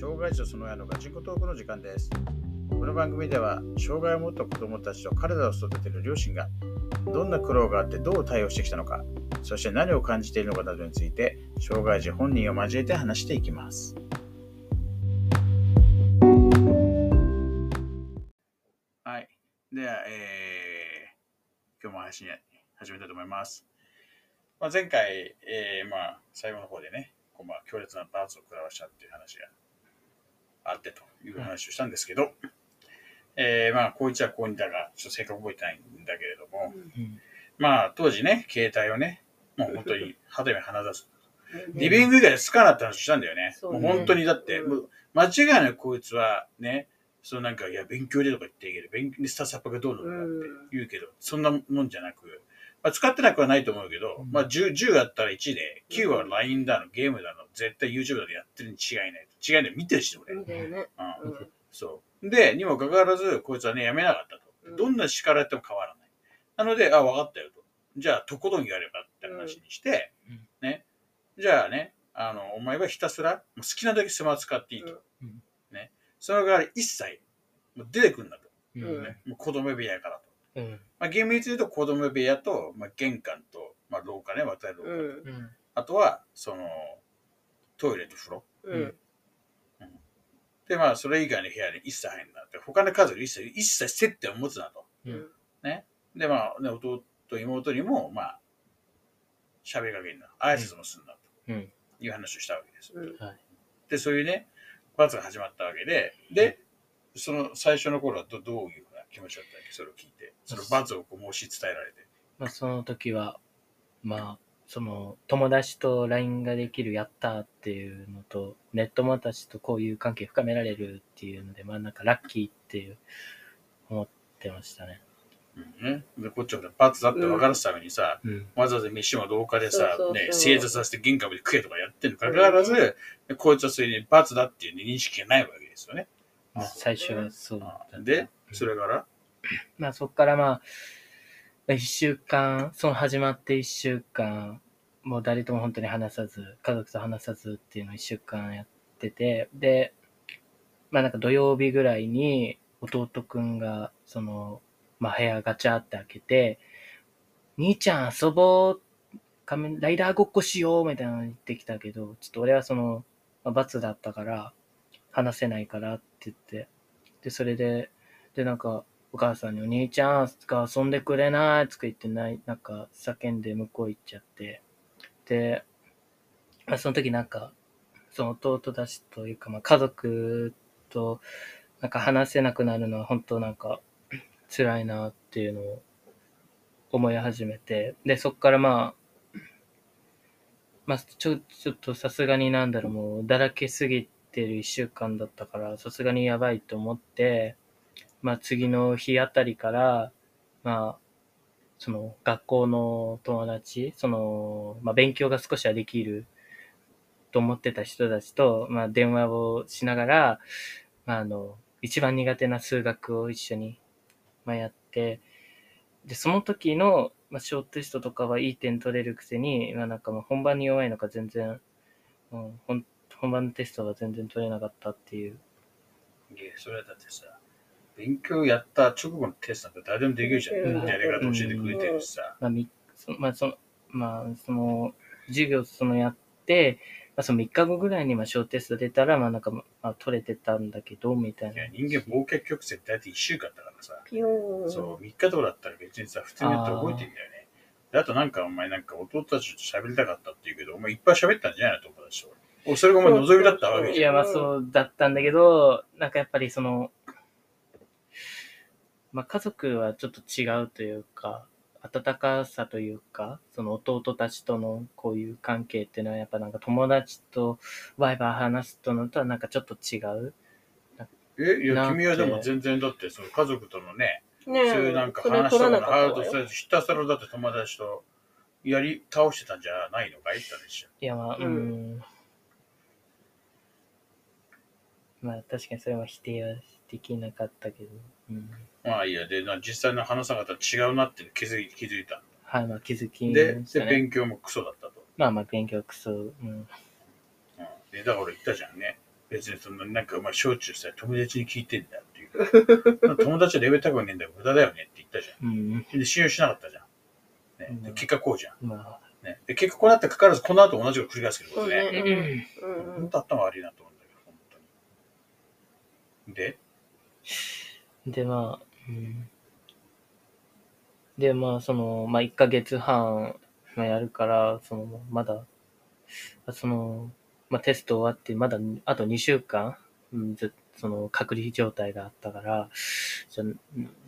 障害児とその親のガチンコトークの時間です。この番組では、障害を持った子供たちと彼らを育てる両親が、どんな苦労があってどう対応してきたのか、そして何を感じているのかなどについて、障害児本人を交えて話していきます。はい。では、えー、今日も配信始めたいと思います。まあ、前回、えー、まあ、最後の方でね、こうまあ、強烈な罰を食らわしたっていう話があってという話をしたんですけど、えー、まあ、こういっちゃこうにだが、ちょっと正確覚えてないんだけれども、うん。まあ、当時ね、携帯をね、もう本当に 肌身離さず、リビング以外でつかなって話したんだよね。そうね。もう本当にだって、うん。もう間違いなくこいつはね、そのなんか、いや、勉強でとか言っていいけど、勉強でスタサップがどうなのかって言うけど、そんなもんじゃなく、まあ、使ってなくはないと思うけど、うんまあ10、10あったら1で、9は LINE だの、ゲームだの、絶対 YouTube だのやってるに違いない。違いない。見てるし、俺。みたいね。うんうんそう。で、にもかかわらず、こいつはね、やめなかったと。うんどんな叱られても変わらない。なので、あ、分かったよと。じゃあ、とことんやればって話にして、うんね。じゃあね、あの、お前はひたすら、もう好きなだけスマホ使っていいと。うんね。その代わり一切、もう出てくんだと。うね。もう子供部屋からと。うんまあ、厳密に言うと子供部屋と、まあ、玄関と、まあ、廊下ね、渡る廊下。うん。うんあとは、その、トイレと風呂。うん。で、まあ、それ以外の部屋に一切入るなって。他の家族に一切、一切接点を持つなと。うんで、まあ、ね、弟、妹にも、まあ、喋りかけんな。挨拶もすんな、うんという話をしたわけです。うん。で、そういうね、罰が始まったわけで、で、その最初の頃はどどういう気持ちだったっけそれを聞いて。その罰をこう申し伝えられて。まあその時はまあその友達と LINE ができるやったーっていうのとネット友達とこういう関係深められるっていうのでまあなんかラッキーっていう思ってましたね。うんね。で、こっちは罰だって分からすためにさ、うんわざわざ飯も廊下でさそうそうそ、うね、正座させて玄関まで食えとかやってるにかかわらず、こいつはそれに罰だっていう認識がないわけですよね。まあ最初はそうだったで、それから、まあそこからまあ、一週間、その始まって一週間、もう誰とも本当に話さず、家族と話さずっていうのを一週間やってて、で、まあなんか土曜日ぐらいに弟くんが、その、まあ部屋ガチャって開けて、兄ちゃん遊ぼう、仮面ライダーごっこしようみたいなの言ってきたけど、ちょっと俺はその、まあ、罰だったから、話せないからって言って、で、それで、で、なんか、お母さんにお兄ちゃんが遊んでくれないとか言ってない、なんか叫んで向こう行っちゃって、で、まあ、その時なんか、その弟たちというか、まあ、家族となんか話せなくなるのは本当なんか辛いなっていうのを思い始めて、で、そっからまあ、まあ、ちょ、ちょっとさすがになんだろう、もうだらけすぎてる一週間だったから、さすがにやばいと思って、まあ次の日あたりから、まあ、その学校の友達、その、まあ勉強が少しはできると思ってた人たちと、まあ電話をしながら、まああの、一番苦手な数学を一緒に、まあやって、で、その時の、まあ、小テストとかはいい点取れるくせに、まあなんかもう本番に弱いのか全然、うん、本本番のテストが全然取れなかったっていう。いや、それだってさ、勉強やった直後のテストなんて誰でもできるじゃん。うんやり方教えてくれてるしさ。まあ、みそまあ、その、まあ、その、授業そのやって、まあ、その3日後ぐらいにまあ小テスト出たら、まあなんか、まあ取れてたんだけど、みたいないや、。人間忘却曲折って大体1週間だからさ。そう、3日とかだったら別にさ、普通にやって覚えてんだよね。であとなんかお前なんか弟たちと喋りたかったって言うけど、お前いっぱい喋ったんじゃないの友達と。おそれがお前望みだったわけじゃん。いや、まあそうだったんだけど、なんかやっぱりその、まあ家族はちょっと違うというか、温かさというか、その弟たちとのこういう関係っていうのはやっぱなんか友達とワイワイ話すとのとはなんかちょっと違う。え、いや、君はでも全然だって、その家族とのね、ねえそういうなんかそれ話したのハードかったわよ。せず、ひたすらだって友達とやり倒してたんじゃないのかいって話じゃん。いや、まあ、ううんん。まあ確かにそれは否定はできなかったけど、うん。まあいいや、で、な実際の話さ方違うなって気づい気づいた。はい、まあ気づきで、でましたね。勉強もクソだったと。まあまあ勉強クソ、うん。うん、でだから俺言ったじゃんね。別にそのなんかお前小中さ、友達に聞いてんだっていう。友達はレベル高くねえんだよ、無駄だよねって言ったじゃうん。ん。で、信用しなかったじゃん。ね、でうん結果こうじゃん。まあ、ね、で結果こうなってかかわらず、この後同じこと繰り返すけどそうね。ね。ううんうん本当頭悪いなと思うんだけど、本当に。で、ん。で、まあ、うん。で、まあ、その、まあ、1ヶ月半、まあ、やるから、その、まだ、その、まあ、テスト終わって、まだ、あと2週間、うん、ずその、隔離状態があったから、じゃ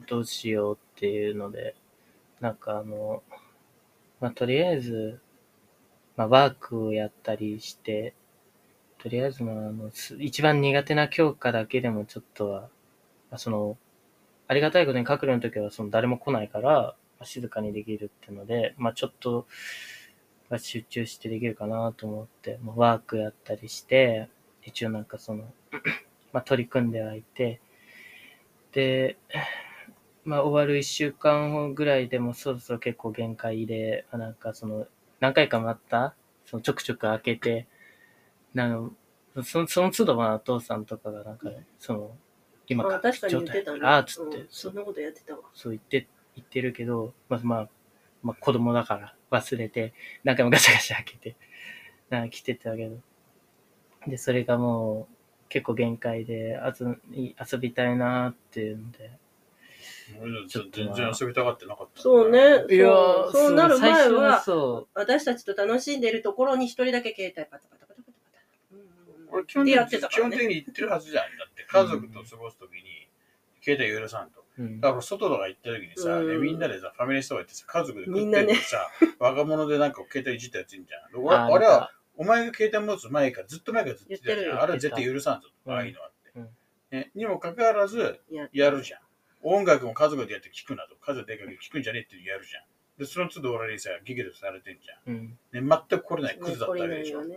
どうしようっていうので、なんかあの、まあ、とりあえず、まあ、ワークをやったりして、とりあえず、まあ、あの、一番苦手な教科だけでもちょっとは、まあ、その、ありがたいことに閣僚の時はその誰も来ないから、静かにできるっていうので、まあちょっと、集中してできるかなと思って、まあ、ワークやったりして、一応なんかその、まあ取り組んではいて、で、まあ終わる一週間後ぐらいでもそろそろ結構限界で、あなんかその、何回かまた、そのちょくちょく開けて、なんかそのその都度まあお父さんとかがなんか、その、今あ確かに言ってたね。ああ、つって、うんそんなことやってたわ。そう言って、言ってるけど、まあまあ、まあ子供だから忘れて、何回もガシャガシャ開けて、なんか来てたけど。で、それがもう結構限界で、あず遊びたいなーっていうんで。俺ちょっと全然遊びたがってなかった。そうね。いやそうそうなる前最初は、そ私たちと楽しんでるところに一人だけ携帯パタパタパ俺基本的でやってたにね。本的に言ってるはずじゃん。だって家族と過ごすときに、携帯許さんと。う。うん。だから外とか行った時にさ、うんねみんなでさ、ファミレスとか行ってさ、家族で食ってるさ、若者でなんか携帯いじったやついんじゃん。俺ああれは、お前が携帯持つ前からずっと前からずっと言ってたじゃん。あれは絶対許さんぞ、うんああいうのはって。うんね、にもかかわらず、ややるじゃん。音楽も家族でやって聞くなと。家族で聞くんじゃねえってやるじゃん。で、その都度俺にさ、ギゲとされてんじゃん。うん。ね、全く来れないクズだったわけでしょ。ね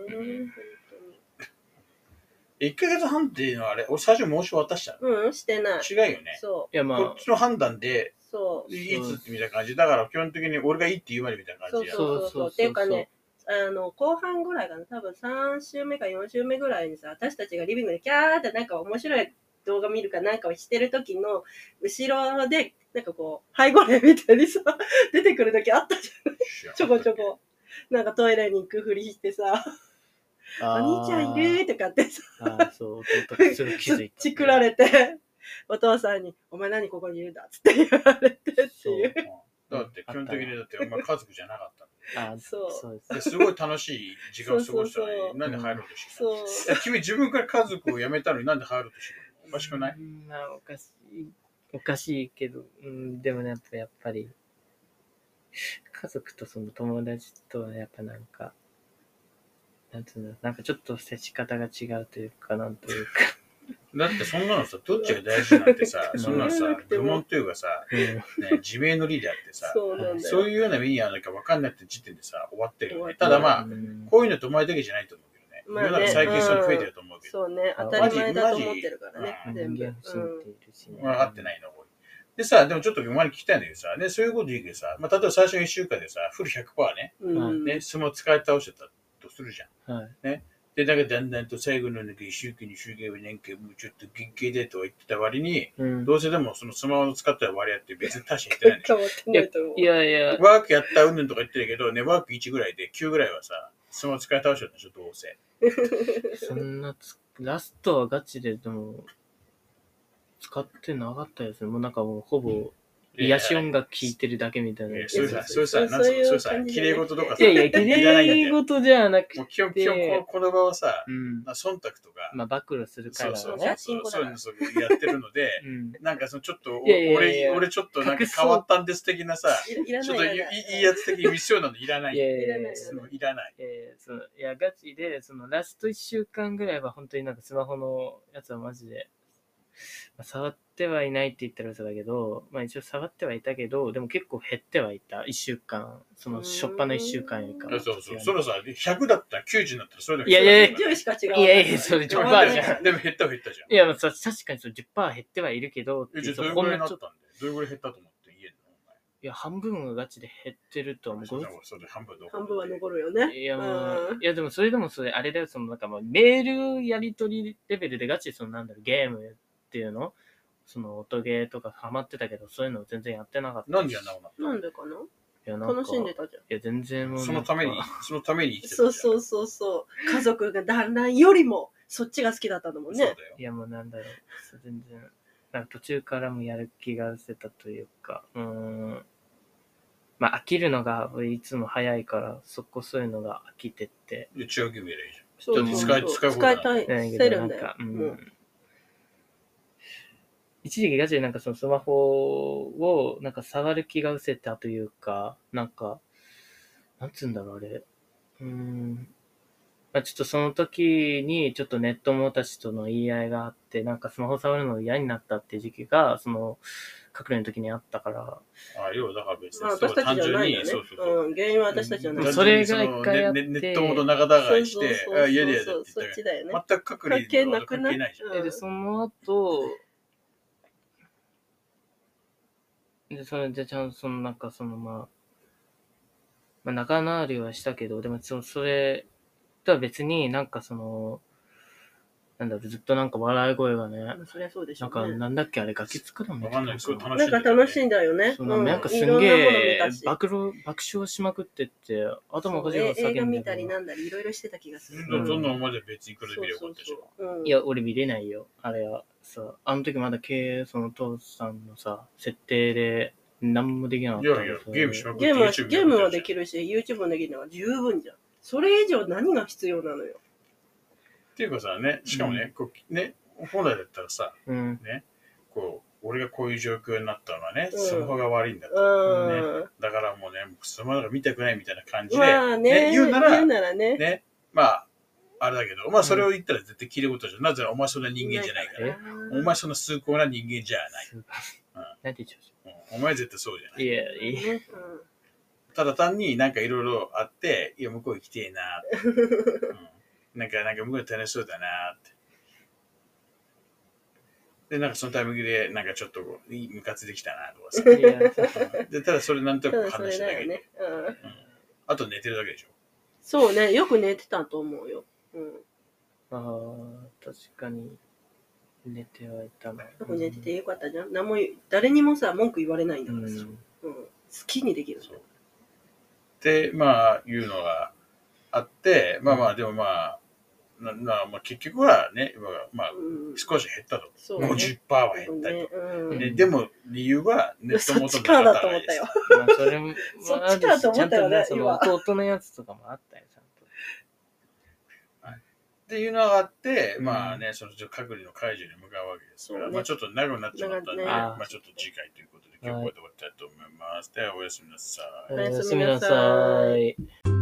1ヶ月半っていうのはあれ、俺最初申し渡したの？うん、してない。違うよね。そいやまあこっ、ちの判断で、う。そう。いつってみたいな感じ。だから基本的に俺がいいって言うまでみたいな感じや。そうそうそう。そうそうそうっていうかね、あの、後半ぐらいかな、多分3週目か4週目ぐらいにさ、私たちがリビングでキャーってなんか面白い動画見るかなんかをしてる時の後ろで、なんかこう、背後霊みたいにさ、出てくる時あったじゃん。ちょこちょこ。なんかトイレに行くふりしてさ、お兄ちゃんいる？とかってさ、あーそう、弟がすぐ気づいた。チクられて、お父さんに、お前何ここにいるんだ？っつって言われてっていう。だって基本的にだってお前家族じゃなかったんあーそう。そう。ですごい楽しい時間を過ごしたのに、なんで入ろうとしてたの？そう。いや君自分から家族を辞めたのになんで入ろうとしてるの？おかしくない？うんまあ、おかしい。おかしいけど、うん、でもね、やっぱやっぱり、家族とその友達とはやっぱなんか、なんつうの、なんかちょっと接し方が違うというか、なんというか、だってそんなのさ、どっちが大事なんてさ、う んそんなのさ、愚問というかさ、うん、ね、自明の理であってさ、そうなんだよ。そういうような目に遭わなきゃ分かんないって時点でさ、終わってるよね。ただまあ、うんこういうのってお前だけじゃないと思うけどね。まあね世の中最近それ増えてると思うけど。そうね、あ当たり前だと思ってるからねマ、全部。人間不信っているしね。分かってないの、これ。でさ、でもちょっとお前に聞きたいんだけどさ、ね、そういうこと言うけどさ、まあ、例えば最初の1週間でさ、フル100%ね、うん。うんね、相撲使い倒してたとするじゃん。はい。で、だからだんだんと最後のなんか1週間、2週間はなんかもうちょっと限界でとは言ってた割に、うん、どうせでもそのスマホの使った割合って別に大して減ってないんでしょ。変わってないやいや、ワークやったうんぬんとか言ってるけど、ね、ワーク1ぐらいで9ぐらいはさ、スマホ使い倒してたでしょ、どうせ。そんなつ、ラストはガチで、でも、使ってなかったですね。もうなんかもうほぼ、癒し音楽聴いてるだけみたいな。それさ、それさ、そうなんつうの、そういう感、じ綺麗事とかさ、やいや、綺いらないんだよ。麗事じゃなくもう基本、て基本この、場はさ、うん。忖度とか、まあ、暴露するからね。そう、そういうのそういうのやってるので、うん。なんかそのちょっと、俺、俺ちょっとなんか変わったんです的なさ、いらちょっといいやつ的に見せようなんていらない。いやいやいやいらないそのいらない。えーそのいや、ガチで、そのラスト1週間ぐらいは本当になんかスマホのやつはマジで、まあ、触ってはいないって言ったら嘘だけど、まあ一応触ってはいたけど、でも結構減ってはいた。1週間、その初っ端の1週間よりかは。そうそう、そのさ、100だったら90になったらそれでもいやいやいや一緒だ10しか違う。いやいや、それでも10%じゃん。でも減ったは減ったじゃん。いや、まあさ確かにそう10%減ってはいるけど、え、じゃどれぐらいになったんでどれぐらい減ったと思って言えんのお前いや、半分がガチで減ってると思う。半分半分は残るよね。いやもう、うんいやでもそれでもそれ、あれだよ、そのなんかもうメールやり取りレベルでガチでそのなんだろう、ゲームっていうの？その音ゲーとかハマってたけど、そういうの全然やってなかったし。なんでやんなくなっなんでかな？いや、なんか楽しんでたじゃん。いや、全然もうなんか。そのために、そのために生きてそうう。そうそうそう。家族が団らんよりも、そっちが好きだったんだもんね。そうだよい。やもうなんだろう、そう全然、なんか途中からもやる気が失せたというか、うーん。まあ飽きるのがいつも早いから、そこそういうのが飽きてって。うゲームやればいいじそうそうそう使い使い放題使いたい、せるんだよんか、。ううんん。一時期ガチでなんかそのスマホをなんか触る気が失せたというか、なんか、なんつうんだろう、あれ。うーん。まあ、ちょっとその時にちょっとネットモたちとの言い合いがあって、なんかスマホ触るの嫌になったっていう時期が、その、隠れの時にあったから、ゃん。あ要はだから別に、まあ、そう私たちじゃないよね。そうそうそう。うん、原因は私たちじゃない。それが一回やってネネット元仲違いして、嫌だ嫌だそうって言ったそっちだよね。ら、全く隔離関係なくな関係ないじゃん。うで、その後、で、それでちゃんとそのなんかそのまあ、まあ仲直りはしたけど、でもそそれとは別になんかその、なんだろう、ずっとなんか笑い声がね、まあそりゃそうでしょなんかうね。なんだっけあれガキつくだもわかんないすごい楽しなんか楽しいんだよね。そうなんなんかすんげいろんなもの見えたし爆笑、爆笑しまくってって、頭おかしいこと映画見たりるなんだりいろいろしてた気がする。どんどんまで別にこれで見ればよかったでしょ。そうそうそううんいや、俺見れないよ。あれはさ、あの時まだ経営、その父さんのさ、設定で何もできなかったいやいや、ゲームしまくってゲームは YouTube ゲームはでる。きるし、YouTube もできるのが十分じゃん。それ以上何が必要なのよ。っていうかさ、ね、しかもね、こうね、本来だったらさ、うん。こう、俺がこういう状況になったのはね、うんスマホが悪いんだと。うん。だからもうね、スマホが見たくないみたいな感じで、まあね、言うなら、ね。ね、まあ、あれだけど、まあそれを言ったら絶対聞いたことじゃん。なぜならお前そんな人間じゃないから。えお前そんな崇高な人間じゃない。て言っちゃう？んお前絶対そうじゃない。ういや、いや、ねただ単になんかいろいろあって、いや、向こう行きてえなうんなんか、なんか向こう楽しそうだなって。で、なんかそのタイミングで、なんかちょっとムカついてきたなとかさ。で、ただそれなんとなく話しただけで。ね。あと寝てるだけでしょ？そうね、よく寝てたと思うよ。うん。まあ、確かに、寝てはいたな。よく寝ててよかったじゃん。何も誰にもさ、文句言われないんだうからさ。ん。うん。好きにできる。そうで、まあ、いうのがあって、まあまあ、でもまあ、ななまあ、結局はね、まあ、うん。少し減ったと。そうね。50%は減ったねと。うん。ででも、理由はネットそっ元のちからだと思ったよ。まあ、それも、そっまあちかと思ったよねちゃんとねその今弟のやつとかもあったよ、ちゃんと。っていうのがあって、うんまあね、その隔離の解除に向かうわけですから、そうねまあちょっと長くなっちまったんで、長くねまあちょっと次回ということで、今日ここで終わりたいと思います。では、おやすみなさい。おやすみなさいおやすみなさい。